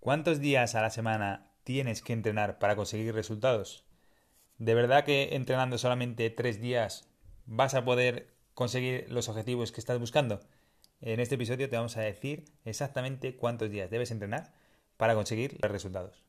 ¿Cuántos días a la semana tienes que entrenar para conseguir resultados? ¿De verdad que entrenando solamente tres días vas a poder conseguir los objetivos que estás buscando? En este episodio te vamos a decir exactamente cuántos días debes entrenar para conseguir los resultados.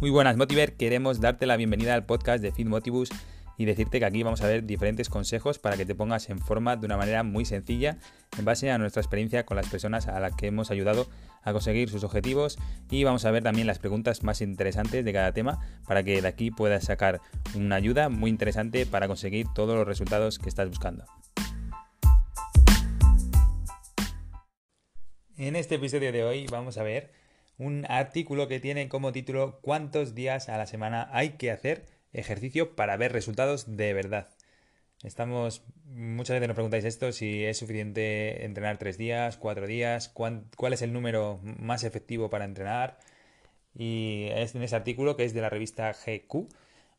Muy buenas, Motiver. Queremos darte la bienvenida al podcast de Fit Motivus y decirte que aquí vamos a ver diferentes consejos para que te pongas en forma de una manera muy sencilla en base a nuestra experiencia con las personas a las que hemos ayudado a conseguir sus objetivos. Y vamos a ver también las preguntas más interesantes de cada tema para que de aquí puedas sacar una ayuda muy interesante para conseguir todos los resultados que estás buscando. En este episodio de hoy vamos a ver un artículo que tiene como título ¿Cuántos días a la semana hay que hacer ejercicio para ver resultados de verdad. Estamos, muchas veces nos preguntáis esto, si es suficiente entrenar tres días, cuatro días, cuál, es el número más efectivo para entrenar. Y es en ese artículo que es de la revista GQ,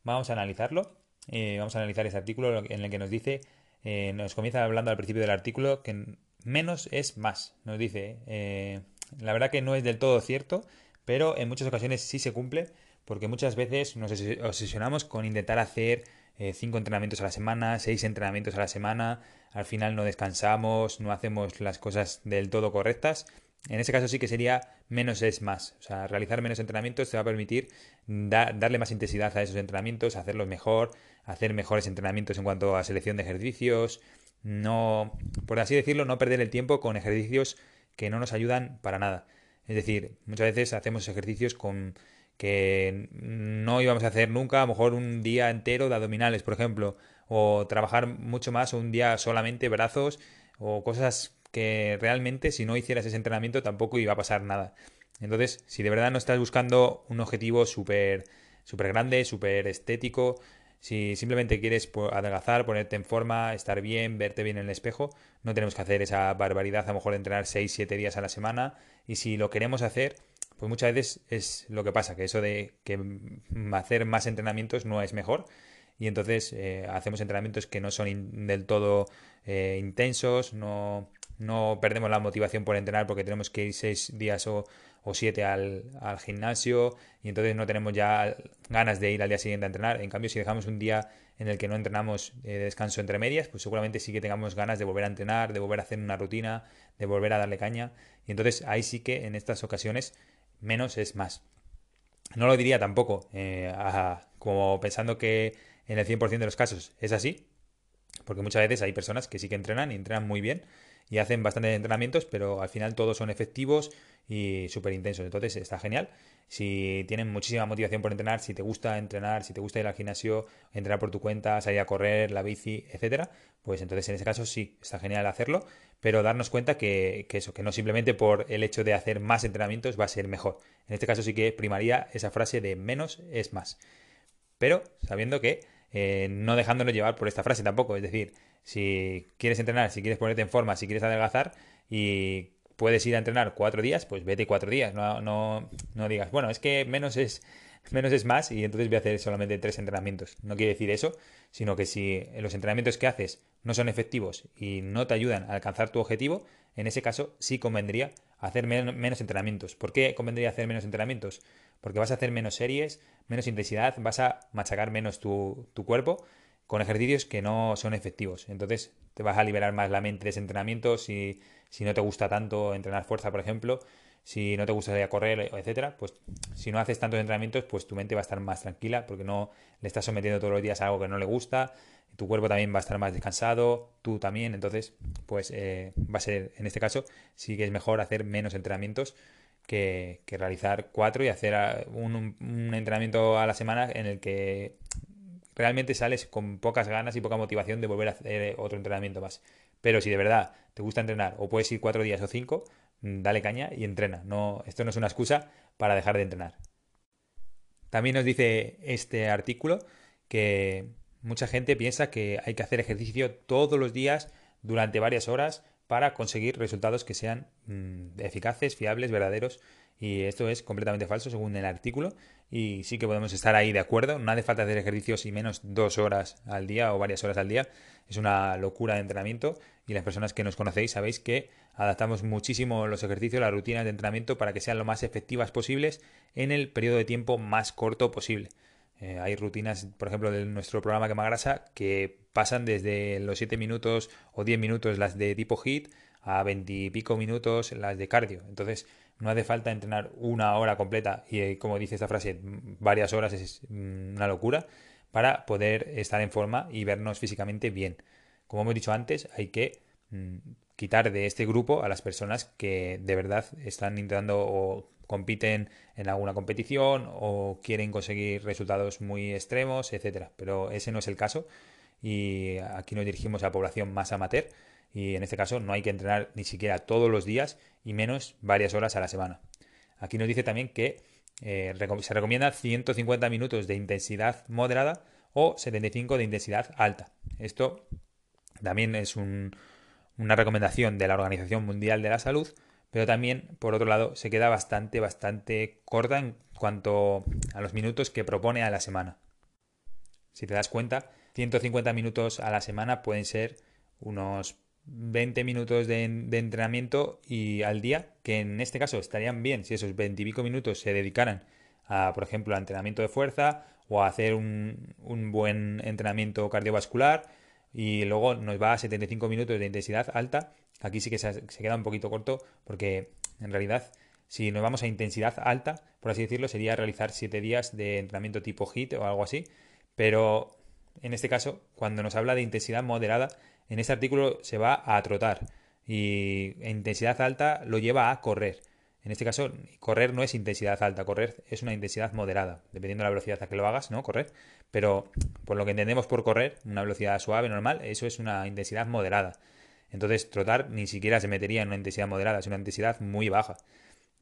vamos a analizarlo. Eh, vamos a analizar ese artículo en el que nos dice, eh, nos comienza hablando al principio del artículo que menos es más. Nos dice, eh, la verdad que no es del todo cierto, pero en muchas ocasiones sí se cumple porque muchas veces nos obsesionamos con intentar hacer eh, cinco entrenamientos a la semana, seis entrenamientos a la semana, al final no descansamos, no hacemos las cosas del todo correctas. En ese caso sí que sería menos es más. O sea, realizar menos entrenamientos te va a permitir darle más intensidad a esos entrenamientos, hacerlos mejor, hacer mejores entrenamientos en cuanto a selección de ejercicios, no, por así decirlo, no perder el tiempo con ejercicios que no nos ayudan para nada. Es decir, muchas veces hacemos ejercicios con que no íbamos a hacer nunca, a lo mejor un día entero de abdominales, por ejemplo, o trabajar mucho más un día solamente brazos o cosas que realmente si no hicieras ese entrenamiento tampoco iba a pasar nada. Entonces, si de verdad no estás buscando un objetivo súper super grande, súper estético, si simplemente quieres adelgazar, ponerte en forma, estar bien, verte bien en el espejo, no tenemos que hacer esa barbaridad, a lo mejor entrenar 6-7 días a la semana. Y si lo queremos hacer, pues muchas veces es lo que pasa, que eso de que hacer más entrenamientos no es mejor y entonces eh, hacemos entrenamientos que no son del todo eh, intensos, no, no, perdemos la motivación por entrenar porque tenemos que ir seis días o, o siete al, al, gimnasio y entonces no tenemos ya ganas de ir al día siguiente a entrenar. En cambio, si dejamos un día en el que no entrenamos eh, de descanso entre medias, pues seguramente sí que tengamos ganas de volver a entrenar, de volver a hacer una rutina, de volver a darle caña. Y entonces ahí sí que en estas ocasiones menos es más. No lo diría tampoco eh, como pensando que en el 100% de los casos es así, porque muchas veces hay personas que sí que entrenan y entrenan muy bien y hacen bastantes entrenamientos, pero al final todos son efectivos y súper intensos. Entonces está genial. Si tienen muchísima motivación por entrenar, si te gusta entrenar, si te gusta ir al gimnasio, entrenar por tu cuenta, salir a correr, la bici, etcétera, pues entonces en ese caso sí, está genial hacerlo, pero darnos cuenta que, eso, que no simplemente por el hecho de hacer más entrenamientos va a ser mejor. En este caso sí que primaría esa frase de menos es más. Pero sabiendo que eh, no dejándonos llevar por esta frase tampoco, es decir, si quieres entrenar, si quieres ponerte en forma, si quieres adelgazar y puedes ir a entrenar cuatro días, pues vete cuatro días. No, no, no digas, bueno, es que menos es, menos es más y entonces voy a hacer solamente tres entrenamientos. No quiere decir eso, sino que si los entrenamientos que haces no son efectivos y no te ayudan a alcanzar tu objetivo, en ese caso sí convendría hacer menos entrenamientos. ¿Por qué convendría hacer menos entrenamientos? Porque vas a hacer menos series, menos intensidad, vas a machacar menos tu, tu cuerpo con ejercicios que no son efectivos. Entonces te vas a liberar más la mente de ese entrenamiento si, si no te gusta tanto entrenar fuerza, por ejemplo, si no te gusta salir a correr, etcétera, pues si no haces tantos entrenamientos, pues tu mente va a estar más tranquila porque no le estás sometiendo todos los días a algo que no le gusta, tu cuerpo también va a estar más descansado, tú también, entonces, pues eh, va a ser, en este caso, sí que es mejor hacer menos entrenamientos que, realizar cuatro y hacer un, un entrenamiento a la semana en el que realmente sales con pocas ganas y poca motivación de volver a hacer eh, otro entrenamiento más. Pero si de verdad te gusta entrenar o puedes ir cuatro días o cinco, mm, dale caña y entrena. No, esto no es una excusa para dejar de entrenar. También nos dice este artículo que mucha gente piensa que hay que hacer ejercicio todos los días durante varias horas para conseguir resultados que sean mm, eficaces, fiables, verdaderos Y esto es completamente falso según el artículo. Y sí que podemos estar ahí de acuerdo. No hace falta hacer ejercicios y menos dos horas al día o varias horas al día. Es una locura de entrenamiento. Y las personas que nos conocéis sabéis que adaptamos muchísimo los ejercicios, las rutinas de entrenamiento para que sean lo más efectivas posibles en el periodo de tiempo más corto posible. Eh, hay rutinas, por ejemplo, de nuestro programa Quema Grasa que pasan desde los 7 minutos o 10 minutos las de tipo HIT a 20 y pico minutos las de cardio. Entonces, no hace falta entrenar una hora completa y, eh, como dice esta frase, varias horas es una locura para poder estar en forma y vernos físicamente bien. Como hemos dicho antes, hay que mm, quitar de este grupo a las personas que de verdad están intentando o compiten en alguna competición o quieren conseguir resultados muy extremos, etcétera. Pero ese no es el caso y aquí nos dirigimos a la población más amateur y en este caso no hay que entrenar ni siquiera todos los días y menos varias horas a la semana. Aquí nos dice también que eh, se recomienda 150 minutos de intensidad moderada o 75 de intensidad alta. Esto también es una recomendación de la Organización Mundial de la Salud, pero también, por otro lado, se queda bastante, bastante corta en cuanto a los minutos que propone a la semana. Si te das cuenta, 150 minutos a la semana pueden ser unos 20 minutos de, entrenamiento y al día, que en este caso estarían bien si esos 20 y pico minutos se dedicaran a, por ejemplo, a entrenamiento de fuerza o a hacer un, un buen entrenamiento cardiovascular y luego nos va a 75 minutos de intensidad alta. Aquí sí que se, queda un poquito corto porque en realidad si nos vamos a intensidad alta, por así decirlo, sería realizar 7 días de entrenamiento tipo HIT o algo así. Pero en este caso, cuando nos habla de intensidad moderada, en este artículo se va a trotar y intensidad alta lo lleva a correr. En este caso, correr no es intensidad alta, correr es una intensidad moderada, dependiendo de la velocidad a que lo hagas, ¿no? Correr. Pero por lo que entendemos por correr, una velocidad suave, normal, eso es una intensidad moderada. Entonces, trotar ni siquiera se metería en una intensidad moderada, es una intensidad muy baja.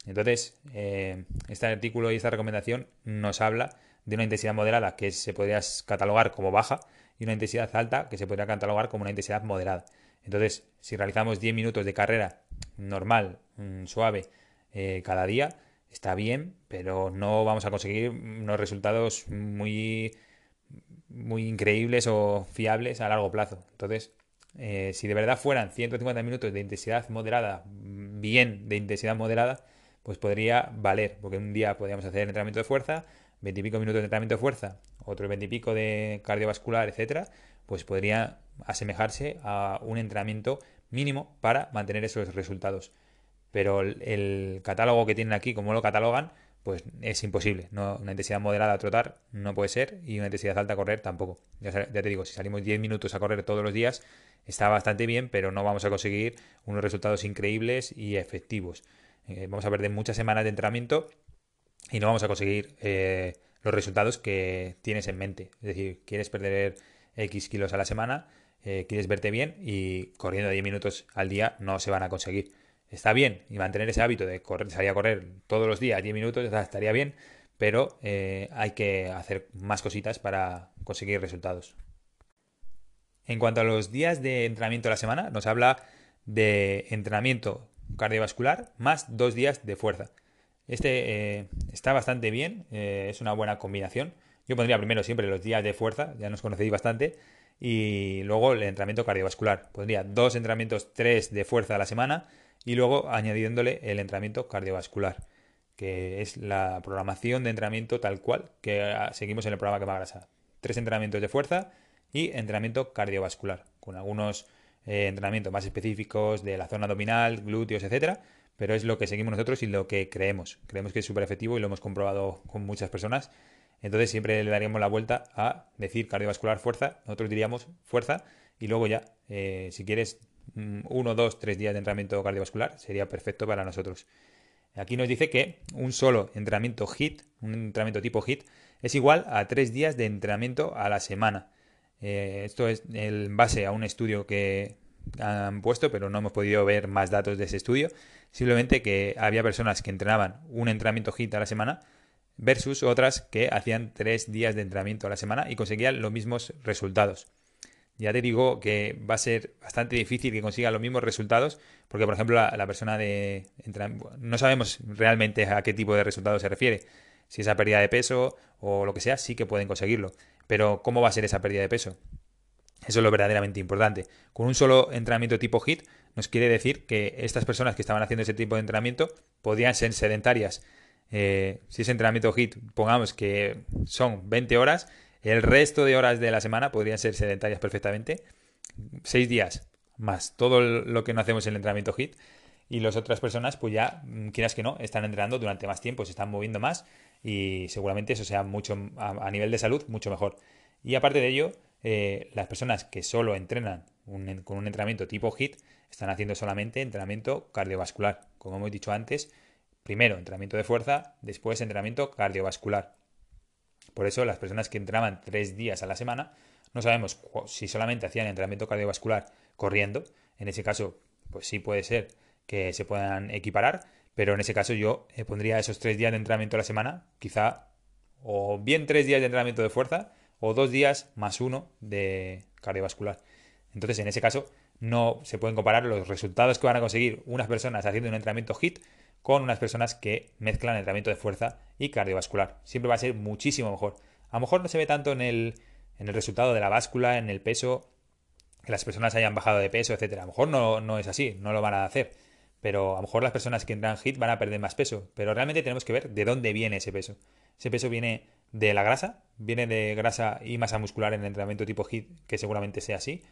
Entonces, eh, este artículo y esta recomendación nos habla de una intensidad moderada que se podría catalogar como baja y una intensidad alta que se podría catalogar como una intensidad moderada. Entonces, si realizamos 10 minutos de carrera normal, mm, suave, eh, cada día, está bien, pero no vamos a conseguir unos resultados muy, muy increíbles o fiables a largo plazo. Entonces, eh, si de verdad fueran 150 minutos de intensidad moderada, bien de intensidad moderada, pues podría valer, porque un día podríamos hacer entrenamiento de fuerza, 20 y pico minutos de entrenamiento de fuerza, otros 20 y pico de cardiovascular, etcétera, pues podría asemejarse a un entrenamiento mínimo para mantener esos resultados. Pero el, catálogo que tienen aquí, como lo catalogan, pues es imposible. No, una intensidad moderada a trotar no puede ser y una intensidad alta a correr tampoco. Ya, te digo, si salimos 10 minutos a correr todos los días, está bastante bien, pero no vamos a conseguir unos resultados increíbles y efectivos. Eh, vamos a perder muchas semanas de entrenamiento y no vamos a conseguir eh, los resultados que tienes en mente. Es decir, quieres perder X kilos a la semana, eh, quieres verte bien y corriendo 10 minutos al día no se van a conseguir. Está bien y mantener ese hábito de correr, salir a correr todos los días 10 minutos estaría bien, pero eh, hay que hacer más cositas para conseguir resultados. En cuanto a los días de entrenamiento a la semana, nos habla de entrenamiento cardiovascular más dos días de fuerza. Este eh, está bastante bien, eh, es una buena combinación. Yo pondría primero siempre los días de fuerza, ya nos conocéis bastante, y luego el entrenamiento cardiovascular. Pondría dos entrenamientos, tres de fuerza a la semana, y luego añadiéndole el entrenamiento cardiovascular, que es la programación de entrenamiento tal cual que ah, seguimos en el programa que va a grasa. Tres entrenamientos de fuerza y entrenamiento cardiovascular, con algunos eh, entrenamientos más específicos de la zona abdominal, glúteos, etcétera pero es lo que seguimos nosotros y lo que creemos. Creemos que es súper efectivo y lo hemos comprobado con muchas personas. Entonces siempre le daríamos la vuelta a decir cardiovascular fuerza, nosotros diríamos fuerza y luego ya, eh, si quieres uno, dos, tres días de entrenamiento cardiovascular, sería perfecto para nosotros. Aquí nos dice que un solo entrenamiento HIT, un entrenamiento tipo HIT, es igual a tres días de entrenamiento a la semana. Eh, esto es en base a un estudio que han puesto, pero no hemos podido ver más datos de ese estudio. Simplemente que había personas que entrenaban un entrenamiento HIT a la semana versus otras que hacían tres días de entrenamiento a la semana y conseguían los mismos resultados. Ya te digo que va a ser bastante difícil que consiga los mismos resultados, porque por ejemplo la, persona de... no sabemos realmente a qué tipo de resultados se refiere. Si esa pérdida de peso o lo que sea, sí que pueden conseguirlo. Pero ¿cómo va a ser esa pérdida de peso? Eso es lo verdaderamente importante. Con un solo entrenamiento tipo HIT nos quiere decir que estas personas que estaban haciendo ese tipo de entrenamiento podrían ser sedentarias. Eh, si ese entrenamiento HIT, pongamos que son 20 horas, el resto de horas de la semana podrían ser sedentarias perfectamente. Seis días más todo lo que no hacemos en el entrenamiento HIT. Y las otras personas, pues ya, mm, quieras que no, están entrenando durante más tiempo, se están moviendo más y seguramente eso sea mucho, a, nivel de salud, mucho mejor. Y aparte de ello, eh, las personas que solo entrenan con un entrenamiento tipo HIT están haciendo solamente entrenamiento cardiovascular. Como hemos dicho antes, primero entrenamiento de fuerza, después entrenamiento cardiovascular. Por eso las personas que entrenaban tres días a la semana, no sabemos si solamente hacían entrenamiento cardiovascular corriendo. En ese caso, pues sí puede ser que se puedan equiparar, pero en ese caso yo eh, pondría esos tres días de entrenamiento a la semana, quizá o bien tres días de entrenamiento de fuerza o dos días más uno de cardiovascular. Entonces, en ese caso, no se pueden comparar los resultados que van a conseguir unas personas haciendo un entrenamiento HIT con unas personas que mezclan entrenamiento de fuerza y cardiovascular. Siempre va a ser muchísimo mejor. A lo mejor no se ve tanto en el, en el resultado de la báscula, en el peso, que las personas hayan bajado de peso, etcétera. A lo mejor no, no es así, no lo van a hacer. Pero a lo mejor las personas que entran HIT van a perder más peso. Pero realmente tenemos que ver de dónde viene ese peso. Ese peso viene de la grasa, viene de grasa y masa muscular en el entrenamiento tipo HIT, que seguramente sea así.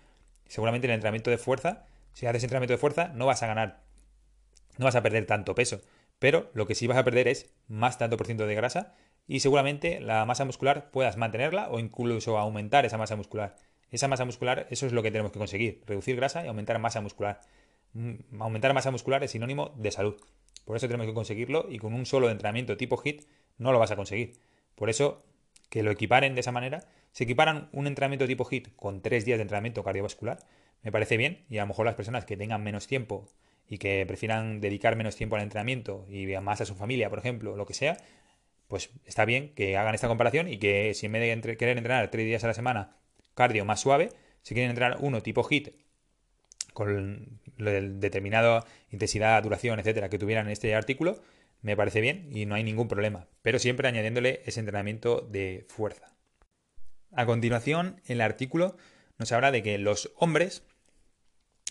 Seguramente en el entrenamiento de fuerza, si haces entrenamiento de fuerza, no vas a ganar no vas a perder tanto peso, pero lo que sí vas a perder es más tanto por ciento de grasa y seguramente la masa muscular puedas mantenerla o incluso aumentar esa masa muscular. Esa masa muscular, eso es lo que tenemos que conseguir, reducir grasa y aumentar masa muscular. Mm, aumentar masa muscular es sinónimo de salud. Por eso tenemos que conseguirlo y con un solo entrenamiento tipo HIT no lo vas a conseguir. Por eso que lo equiparen de esa manera, se equiparan un entrenamiento tipo HIT con tres días de entrenamiento cardiovascular, me parece bien y a lo mejor las personas que tengan menos tiempo y que prefieran dedicar menos tiempo al entrenamiento y más a su familia, por ejemplo, lo que sea, pues está bien que hagan esta comparación y que si en vez de querer entrenar tres días a la semana cardio más suave, si quieren entrenar uno tipo HIT con determinada intensidad, duración, etcétera, que tuvieran en este artículo, me parece bien y no hay ningún problema, pero siempre añadiéndole ese entrenamiento de fuerza. A continuación, el artículo nos habla de que los hombres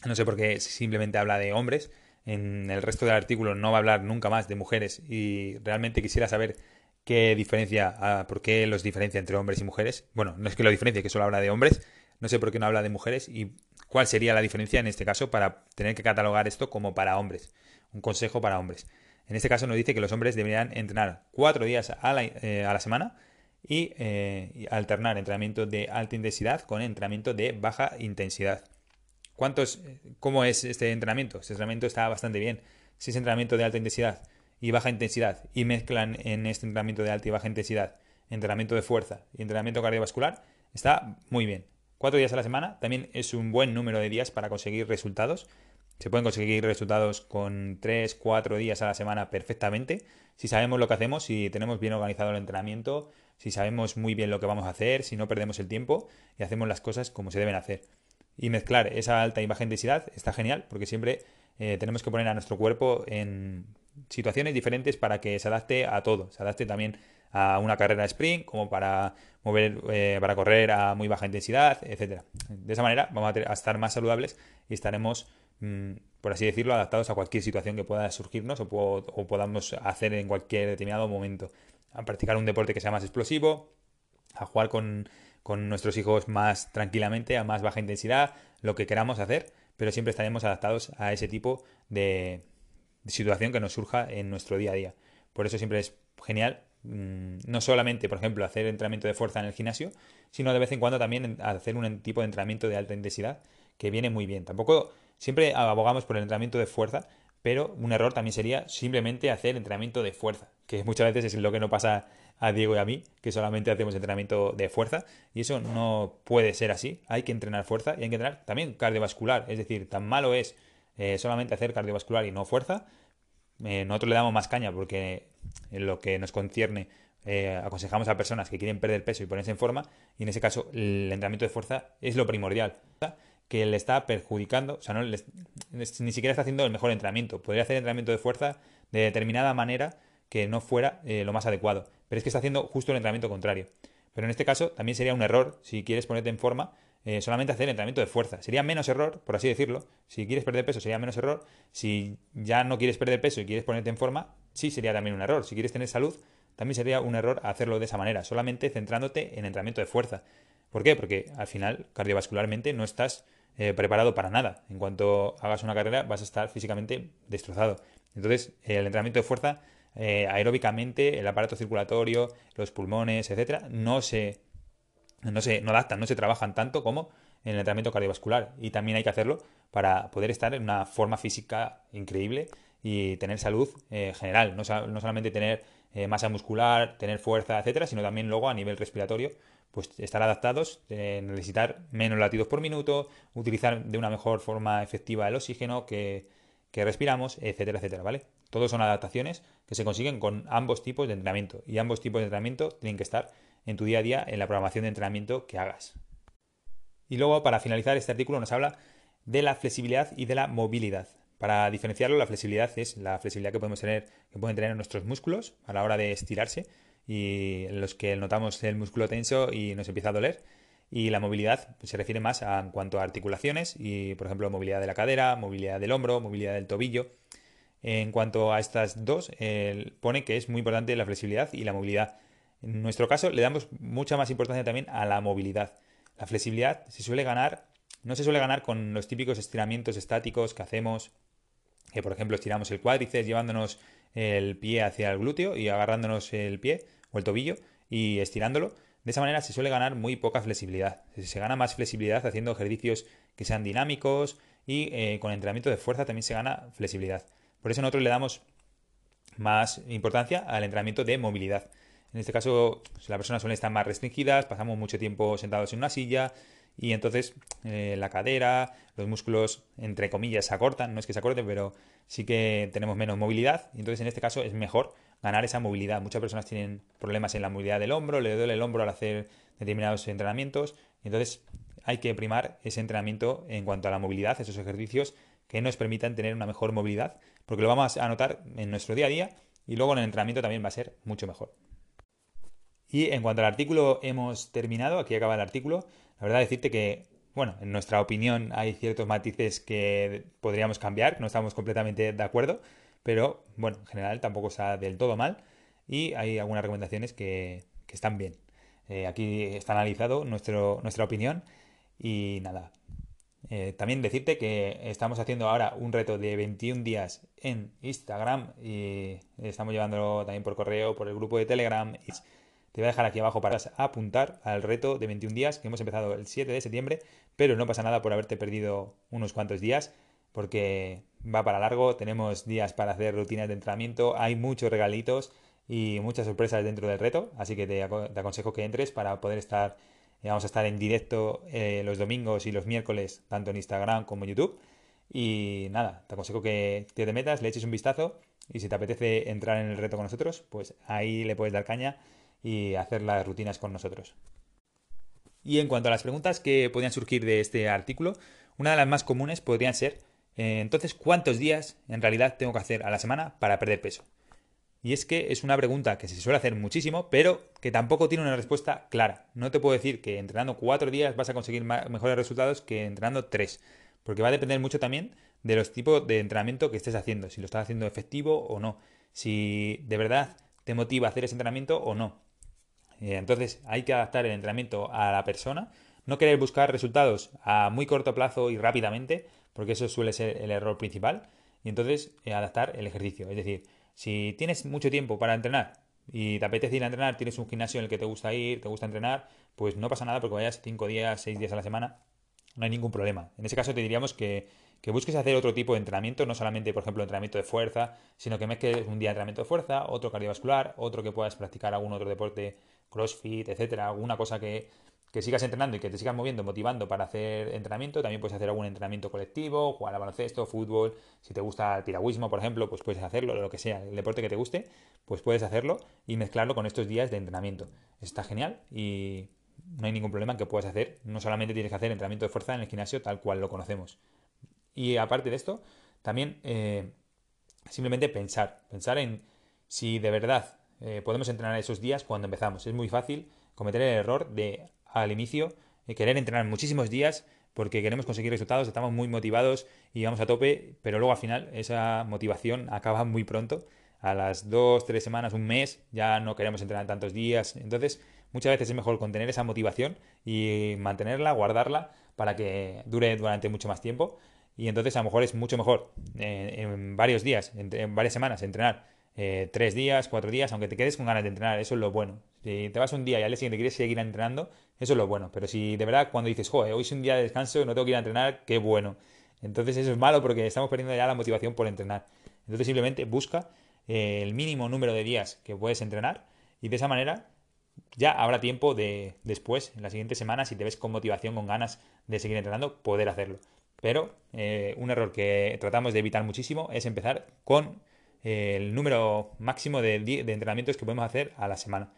no sé por qué simplemente habla de hombres. En el resto del artículo no va a hablar nunca más de mujeres y realmente quisiera saber qué diferencia, ah, por qué los diferencia entre hombres y mujeres. Bueno, no es que lo diferencie, que solo habla de hombres. No sé por qué no habla de mujeres y cuál sería la diferencia en este caso para tener que catalogar esto como para hombres. Un consejo para hombres. En este caso nos dice que los hombres deberían entrenar cuatro días a la, eh, semana y, eh, alternar entrenamiento de alta intensidad con entrenamiento de baja intensidad. ¿Cuántos, ¿Cómo es este entrenamiento? Este entrenamiento está bastante bien. Si es entrenamiento de alta intensidad y baja intensidad y mezclan en este entrenamiento de alta y baja intensidad entrenamiento de fuerza y entrenamiento cardiovascular, está muy bien. Cuatro días a la semana también es un buen número de días para conseguir resultados. Se pueden conseguir resultados con tres, cuatro días a la semana perfectamente. Si sabemos lo que hacemos, si tenemos bien organizado el entrenamiento, si sabemos muy bien lo que vamos a hacer, si no perdemos el tiempo y hacemos las cosas como se deben hacer y mezclar esa alta y baja intensidad está genial porque siempre eh, tenemos que poner a nuestro cuerpo en situaciones diferentes para que se adapte a todo, se adapte también a una carrera sprint como para mover eh, para correr a muy baja intensidad, etcétera. De esa manera vamos a, estar más saludables y estaremos mm, por así decirlo, adaptados a cualquier situación que pueda surgirnos o, podamos hacer en cualquier determinado momento. A practicar un deporte que sea más explosivo, a jugar con con nuestros hijos más tranquilamente, a más baja intensidad, lo que queramos hacer, pero siempre estaremos adaptados a ese tipo de, situación que nos surja en nuestro día a día. Por eso siempre es genial mm, no solamente, por ejemplo, hacer entrenamiento de fuerza en el gimnasio, sino de vez en cuando también hacer un tipo de entrenamiento de alta intensidad que viene muy bien. Tampoco siempre abogamos por el entrenamiento de fuerza, pero un error también sería simplemente hacer entrenamiento de fuerza, que muchas veces es lo que no pasa a Diego y a mí, que solamente hacemos entrenamiento de fuerza, y eso no puede ser así. Hay que entrenar fuerza y hay que entrenar también cardiovascular. Es decir, tan malo es eh, solamente hacer cardiovascular y no fuerza. Eh, nosotros le damos más caña porque en lo que nos concierne eh, aconsejamos a personas que quieren perder peso y ponerse en forma, y en ese caso el entrenamiento de fuerza es lo primordial, que le está perjudicando, o sea, no ni siquiera está haciendo el mejor entrenamiento. Podría hacer entrenamiento de fuerza de determinada manera que no fuera eh, lo más adecuado, pero es que está haciendo justo el entrenamiento contrario. Pero en este caso también sería un error, si quieres ponerte en forma, eh, solamente hacer entrenamiento de fuerza. Sería menos error, por así decirlo. Si quieres perder peso sería menos error. Si ya no quieres perder peso y quieres ponerte en forma, sí sería también un error. Si quieres tener salud, también sería un error hacerlo de esa manera, solamente centrándote en entrenamiento de fuerza. ¿Por qué? Porque al final, cardiovascularmente, no estás eh, preparado para nada. En cuanto hagas una carrera, vas a estar físicamente destrozado. Entonces, el entrenamiento de fuerza, eh, aeróbicamente, el aparato circulatorio, los pulmones, etcétera, no se, no se no adaptan, no se trabajan tanto como en el entrenamiento cardiovascular. Y también hay que hacerlo para poder estar en una forma física increíble y tener salud eh, general. No, no solamente tener eh, masa muscular, tener fuerza, etcétera, sino también luego a nivel respiratorio, pues estar adaptados, eh, necesitar menos latidos por minuto, utilizar de una mejor forma efectiva el oxígeno que, que respiramos, etcétera, etcétera, ¿vale? Todos son adaptaciones que se consiguen con ambos tipos de entrenamiento y ambos tipos de entrenamiento tienen que estar en tu día a día en la programación de entrenamiento que hagas. Y luego, para finalizar, este artículo nos habla de la flexibilidad y de la movilidad. Para diferenciarlo, la flexibilidad es la flexibilidad que podemos tener, que pueden tener nuestros músculos a la hora de estirarse y en los que notamos el músculo tenso y nos empieza a doler. Y la movilidad se refiere más a, en cuanto a articulaciones y, por ejemplo, movilidad de la cadera, movilidad del hombro, movilidad del tobillo. En cuanto a estas dos, pone que es muy importante la flexibilidad y la movilidad. En nuestro caso, le damos mucha más importancia también a la movilidad. La flexibilidad se suele ganar, no se suele ganar con los típicos estiramientos estáticos que hacemos que por ejemplo estiramos el cuádriceps llevándonos el pie hacia el glúteo y agarrándonos el pie o el tobillo y estirándolo. De esa manera se suele ganar muy poca flexibilidad. Se gana más flexibilidad haciendo ejercicios que sean dinámicos y eh, con entrenamiento de fuerza también se gana flexibilidad. Por eso nosotros le damos más importancia al entrenamiento de movilidad. En este caso, la persona suele estar más restringidas, pasamos mucho tiempo sentados en una silla, y entonces eh, la cadera, los músculos, entre comillas, se acortan, no es que se acorten, pero sí que tenemos menos movilidad y entonces en este caso es mejor ganar esa movilidad. Muchas personas tienen problemas en la movilidad del hombro, le duele el hombro al hacer determinados entrenamientos entonces hay que primar ese entrenamiento en cuanto a la movilidad, esos ejercicios que nos permitan tener una mejor movilidad, porque lo vamos a notar en nuestro día a día y luego en el entrenamiento también va a ser mucho mejor. Y en cuanto al artículo hemos terminado, aquí acaba el artículo. La verdad decirte que, bueno, en nuestra opinión hay ciertos matices que podríamos cambiar, no estamos completamente de acuerdo, pero bueno, en general tampoco está del todo mal y hay algunas recomendaciones que, están bien. Eh, aquí está analizado nuestra opinión y nada. Eh, también decirte que estamos haciendo ahora un reto de 21 días en Instagram y estamos llevándolo también por correo, por el grupo de Telegram. Te voy a dejar aquí abajo para apuntar al reto de 21 días que hemos empezado el 7 de septiembre, pero no pasa nada por haberte perdido unos cuantos días porque va para largo, tenemos días para hacer rutinas de entrenamiento, hay muchos regalitos y muchas sorpresas dentro del reto, así que te, aconsejo que entres para poder estar, vamos a estar en directo eh, los domingos y los miércoles, tanto en Instagram como en YouTube. Y nada, te aconsejo que te metas, le eches un vistazo y si te apetece entrar en el reto con nosotros, pues ahí le puedes dar caña y hacer las rutinas con nosotros. Y en cuanto a las preguntas que podrían surgir de este artículo, una de las más comunes podrían ser, eh, entonces, ¿cuántos días en realidad tengo que hacer a la semana para perder peso? Y es que es una pregunta que se suele hacer muchísimo, pero que tampoco tiene una respuesta clara. No te puedo decir que entrenando cuatro días vas a conseguir mejores resultados que entrenando tres, porque va a depender mucho también de los tipos de entrenamiento que estés haciendo, si lo estás haciendo efectivo o no, si de verdad te motiva a hacer ese entrenamiento o no. Eh, entonces hay que adaptar el entrenamiento a la persona, no querer buscar resultados a muy corto plazo y rápidamente, porque eso suele ser el error principal, y entonces eh, adaptar el ejercicio. Es decir, si tienes mucho tiempo para entrenar y te apetece ir a entrenar, tienes un gimnasio en el que te gusta ir, te gusta entrenar, pues no pasa nada porque vayas 5 días, 6 días a la semana, no hay ningún problema. En ese caso te diríamos que, que, busques hacer otro tipo de entrenamiento, no solamente, por ejemplo, entrenamiento de fuerza, sino que mezcles un día entrenamiento de fuerza, otro cardiovascular, otro que puedas practicar algún otro deporte crossfit, etcétera, alguna cosa que, que sigas entrenando y que te sigas moviendo, motivando para hacer entrenamiento. También puedes hacer algún entrenamiento colectivo, jugar al baloncesto, fútbol. Si te gusta el piragüismo, por ejemplo, pues puedes hacerlo, lo que sea, el deporte que te guste, pues puedes hacerlo y mezclarlo con estos días de entrenamiento. Está genial y no hay ningún problema que puedas hacer. No solamente tienes que hacer entrenamiento de fuerza en el gimnasio tal cual lo conocemos. Y aparte de esto, también eh, simplemente pensar, pensar en si de verdad eh, podemos entrenar esos días cuando empezamos. Es muy fácil cometer el error de al inicio eh, querer entrenar muchísimos días porque queremos conseguir resultados, estamos muy motivados y vamos a tope, pero luego al final esa motivación acaba muy pronto. A las dos, tres semanas, un mes, ya no queremos entrenar tantos días. Entonces, muchas veces es mejor contener esa motivación y mantenerla, guardarla para que dure durante mucho más tiempo. Y entonces a lo mejor es mucho mejor eh, en varios días, en varias semanas, entrenar eh, tres días, cuatro días, aunque te quedes con ganas de entrenar, eso es lo bueno. Si te vas un día y al día siguiente quieres seguir entrenando, eso es lo bueno. Pero si de verdad cuando dices, joder, hoy es un día de descanso, no tengo que ir a entrenar, qué bueno. Entonces eso es malo porque estamos perdiendo ya la motivación por entrenar. Entonces simplemente busca eh, el mínimo número de días que puedes entrenar y de esa manera ya habrá tiempo de después, en las siguientes semanas, si te ves con motivación, con ganas de seguir entrenando, poder hacerlo. Pero eh, un error que tratamos de evitar muchísimo es empezar con el número máximo de, entrenamientos que podemos hacer a la semana.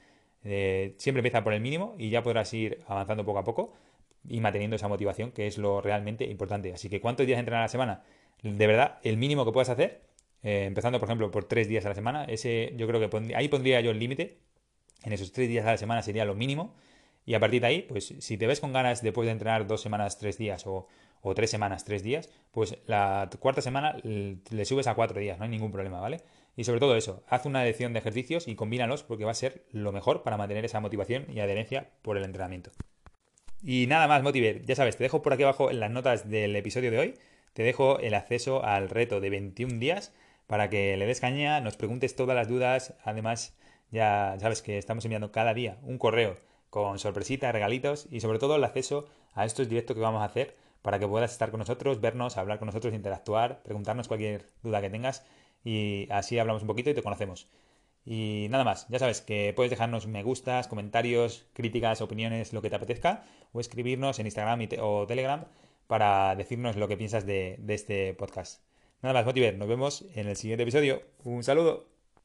Eh, siempre empieza por el mínimo y ya podrás ir avanzando poco a poco y manteniendo esa motivación, que es lo realmente importante. Así que, ¿cuántos días entrenar a la semana? De verdad, el mínimo que puedas hacer, eh, empezando por ejemplo por tres días a la semana, ese yo creo que ahí pondría yo el límite. En esos tres días a la semana sería lo mínimo. Y a partir de ahí, pues si te ves con ganas después de entrenar dos semanas, tres días o, o tres semanas, tres días, pues la cuarta semana le subes a cuatro días, no hay ningún problema, ¿vale? Y sobre todo eso, haz una edición de ejercicios y combínalos porque va a ser lo mejor para mantener esa motivación y adherencia por el entrenamiento. Y nada más, Motiver, ya sabes, te dejo por aquí abajo en las notas del episodio de hoy, te dejo el acceso al reto de 21 días para que le des caña, nos preguntes todas las dudas, además ya sabes que estamos enviando cada día un correo con sorpresitas, regalitos y sobre todo el acceso a estos directos que vamos a hacer para que puedas estar con nosotros, vernos, hablar con nosotros, interactuar, preguntarnos cualquier duda que tengas y así hablamos un poquito y te conocemos. Y nada más, ya sabes que puedes dejarnos me gustas, comentarios, críticas, opiniones, lo que te apetezca, o escribirnos en Instagram o Telegram para decirnos lo que piensas de, de este podcast. Nada más, Motiver, nos vemos en el siguiente episodio. Un saludo.